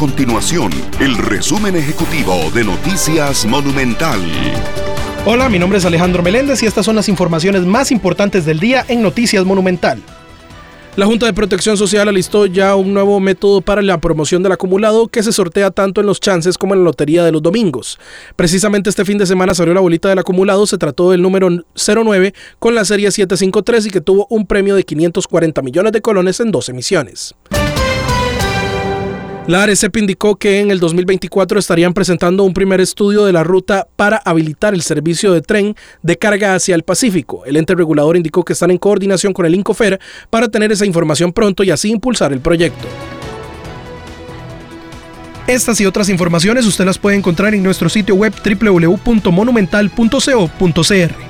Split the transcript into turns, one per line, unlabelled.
continuación el resumen ejecutivo de Noticias Monumental.
Hola, mi nombre es Alejandro Meléndez y estas son las informaciones más importantes del día en Noticias Monumental. La Junta de Protección Social alistó ya un nuevo método para la promoción del acumulado que se sortea tanto en los chances como en la lotería de los domingos. Precisamente este fin de semana salió la bolita del acumulado, se trató del número 09 con la serie 753 y que tuvo un premio de 540 millones de colones en dos emisiones. La ARECEP indicó que en el 2024 estarían presentando un primer estudio de la ruta para habilitar el servicio de tren de carga hacia el Pacífico. El ente regulador indicó que están en coordinación con el Incofer para tener esa información pronto y así impulsar el proyecto. Estas y otras informaciones usted las puede encontrar en nuestro sitio web www.monumental.co.cr.